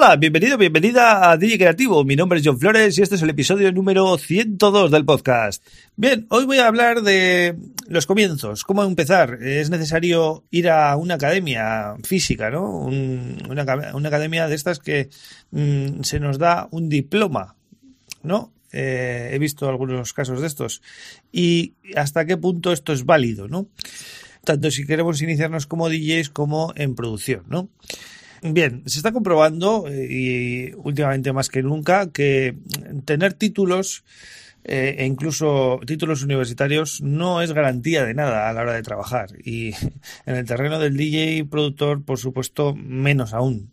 Hola, bienvenido, bienvenida a DJ Creativo. Mi nombre es John Flores y este es el episodio número 102 del podcast. Bien, hoy voy a hablar de los comienzos, cómo empezar. Es necesario ir a una academia física, ¿no? una, academia de estas que mm, se nos da un diploma, ¿no? Eh, he visto algunos casos de estos. Y hasta qué punto esto es válido, ¿no? Tanto si queremos iniciarnos como DJs como en producción, ¿no? Bien, se está comprobando, eh, y últimamente más que nunca, que tener títulos eh, e incluso títulos universitarios no es garantía de nada a la hora de trabajar. Y en el terreno del DJ productor, por supuesto, menos aún.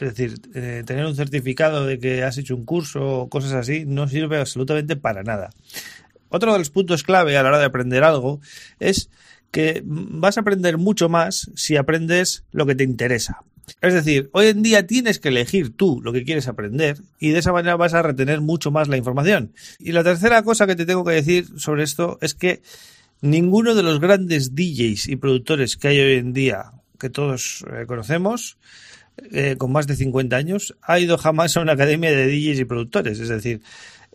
Es decir, eh, tener un certificado de que has hecho un curso o cosas así no sirve absolutamente para nada. Otro de los puntos clave a la hora de aprender algo es que vas a aprender mucho más si aprendes lo que te interesa. Es decir, hoy en día tienes que elegir tú lo que quieres aprender y de esa manera vas a retener mucho más la información. Y la tercera cosa que te tengo que decir sobre esto es que ninguno de los grandes DJs y productores que hay hoy en día, que todos eh, conocemos, eh, con más de 50 años, ha ido jamás a una academia de DJs y productores. Es decir,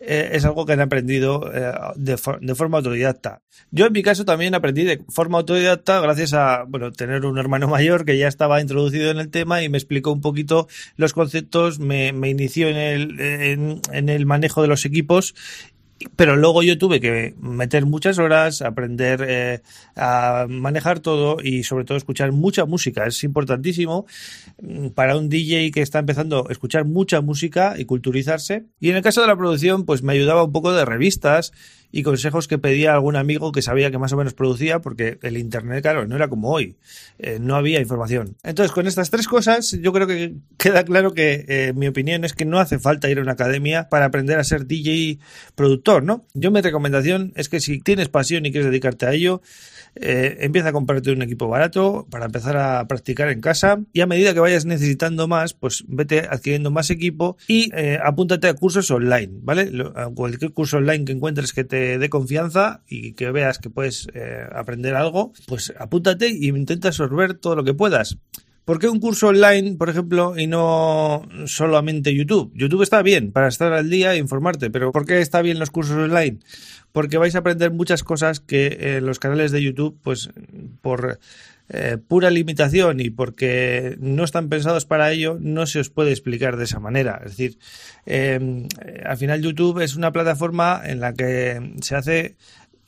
eh, es algo que han aprendido eh, de, de, forma autodidacta. Yo en mi caso también aprendí de forma autodidacta gracias a bueno tener un hermano mayor que ya estaba introducido en el tema y me explicó un poquito los conceptos, me, me inició en el, en, en el manejo de los equipos pero luego yo tuve que meter muchas horas, aprender eh, a manejar todo y sobre todo escuchar mucha música. Es importantísimo mm, para un DJ que está empezando a escuchar mucha música y culturizarse. Y en el caso de la producción, pues me ayudaba un poco de revistas y consejos que pedía algún amigo que sabía que más o menos producía, porque el Internet, claro, no era como hoy, eh, no había información. Entonces, con estas tres cosas, yo creo que queda claro que eh, mi opinión es que no hace falta ir a una academia para aprender a ser DJ productor, Yo mi recomendación es que si tienes pasión y quieres dedicarte a ello, eh, empieza a comprarte un equipo barato para empezar a practicar en casa y a medida que vayas necesitando más, pues vete adquiriendo más equipo y eh, apúntate a cursos online, ¿vale? cualquier curso online que encuentres que te dé confianza y que veas que puedes eh, aprender algo, pues apúntate y intenta absorber todo lo que puedas. ¿Por qué un curso online, por ejemplo, y no solamente YouTube? YouTube está bien para estar al día e informarte, pero ¿por qué está bien los cursos online? Porque vais a aprender muchas cosas que eh, los canales de YouTube, pues por eh, pura limitación y porque no están pensados para ello, no se os puede explicar de esa manera. Es decir, em, al final YouTube es una plataforma en la que se hace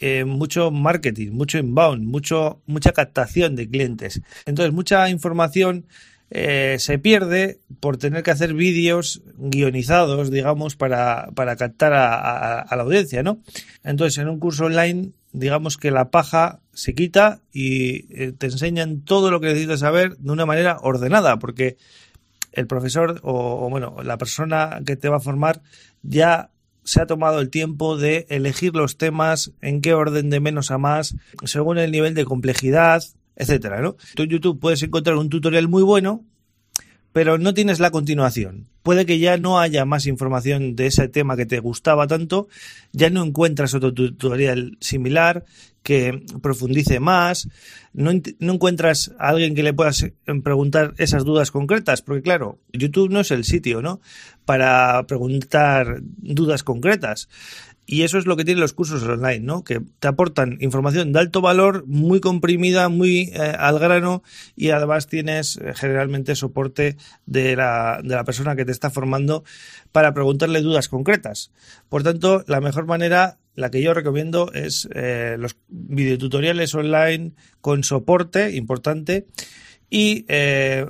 eh, mucho marketing, mucho inbound, mucho, mucha captación de clientes. Entonces, mucha información eh, se pierde por tener que hacer vídeos guionizados, digamos, para, para captar a, la audiencia, ¿no? Entonces, en un curso online, digamos que la paja se quita y eh, te enseñan todo lo que necesitas saber de una manera ordenada, porque el profesor o, o bueno, la persona que te va a formar ya se ha tomado el tiempo de elegir los temas, en qué orden de menos a más, según el nivel de complejidad, etcétera, ¿no? En YouTube puedes encontrar un tutorial muy bueno, pero no tienes la continuación. Puede que ya no haya más información de ese tema que te gustaba tanto, ya no encuentras otro tutorial similar que profundice más, no, encuentras a alguien que le puedas eh, preguntar esas dudas concretas, porque claro, YouTube no es el sitio, ¿no? Para preguntar dudas concretas. Y eso es lo que tienen los cursos online, ¿no? Que te aportan información de alto valor, muy comprimida, muy eh, al grano y además tienes eh, generalmente soporte de la, de la persona que te está formando para preguntarle dudas concretas. Por tanto, la mejor manera la que yo recomiendo es eh, los videotutoriales online con soporte importante y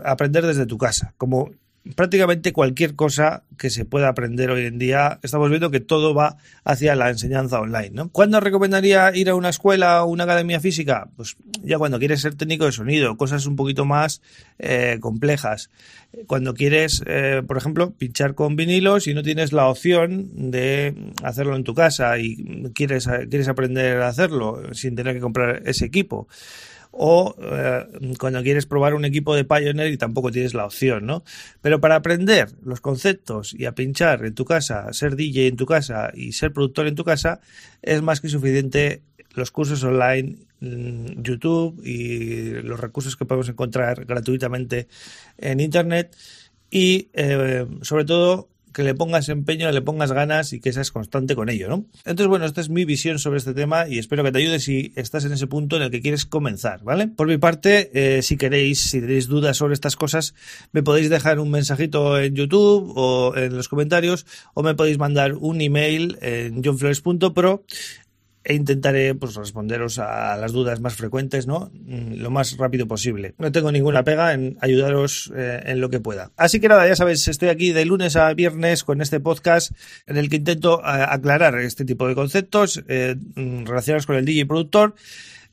aprender desde tu casa. Como prácticamente cualquier cosa que se pueda aprender hoy en día, estamos viendo que todo va hacia la enseñanza online. ¿no? ¿Cuándo recomendaría ir a una escuela o una academia física? Pues ya cuando quieres ser técnico de sonido, cosas un poquito más eh, complejas. Cuando quieres, eh, por ejemplo, pinchar con vinilos y no tienes la opción de hacerlo en tu casa y quieres, quieres aprender a hacerlo sin tener que comprar ese equipo o eh, cuando quieres probar un equipo de Pioneer y tampoco tienes la opción, ¿no? Pero para aprender los conceptos y a pinchar en tu casa, ser DJ en tu casa y ser productor en tu casa, es más que suficiente los cursos online, mm, YouTube y los recursos que podemos encontrar gratuitamente en Internet y eh, sobre todo que le pongas empeño, le pongas ganas y que seas constante con ello, ¿no? Entonces, bueno, esta es mi visión sobre este tema y espero que te ayude si estás en ese punto en el que quieres comenzar, ¿vale? Por mi parte, eh, si queréis, si tenéis dudas sobre estas cosas, me podéis dejar un mensajito en YouTube o en los comentarios o me podéis mandar un email en johnflores.pro e intentaré pues responderos a las dudas más frecuentes, ¿no? Mm, lo más rápido posible. No tengo ninguna pega en ayudaros eh, en lo que pueda. Así que nada, ya sabéis, estoy aquí de lunes a viernes con este podcast en el que intento eh, aclarar este tipo de conceptos eh, mm, relacionados con el DJ productor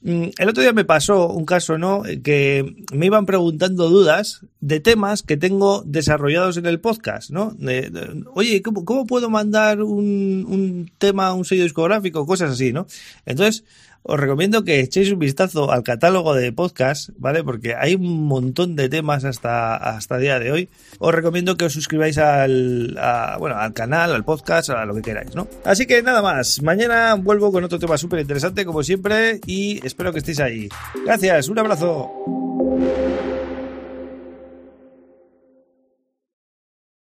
Mm, el otro día me pasó un caso, ¿no? Que me iban preguntando dudas de temas que tengo desarrollados en el podcast, ¿no? Oye, ¿cómo, puedo mandar un, un tema a un sello discográfico? Cosas así, ¿no? Entonces, os recomiendo que echéis un vistazo al catálogo de podcast, ¿vale? Porque hay un montón de temas hasta, hasta día de hoy. Os recomiendo que os suscribáis al, bueno, al canal, al podcast, a lo que queráis, ¿no? Así que nada más. Mañana vuelvo con otro tema súper interesante, como siempre, y espero que estéis ahí. Gracias, un abrazo.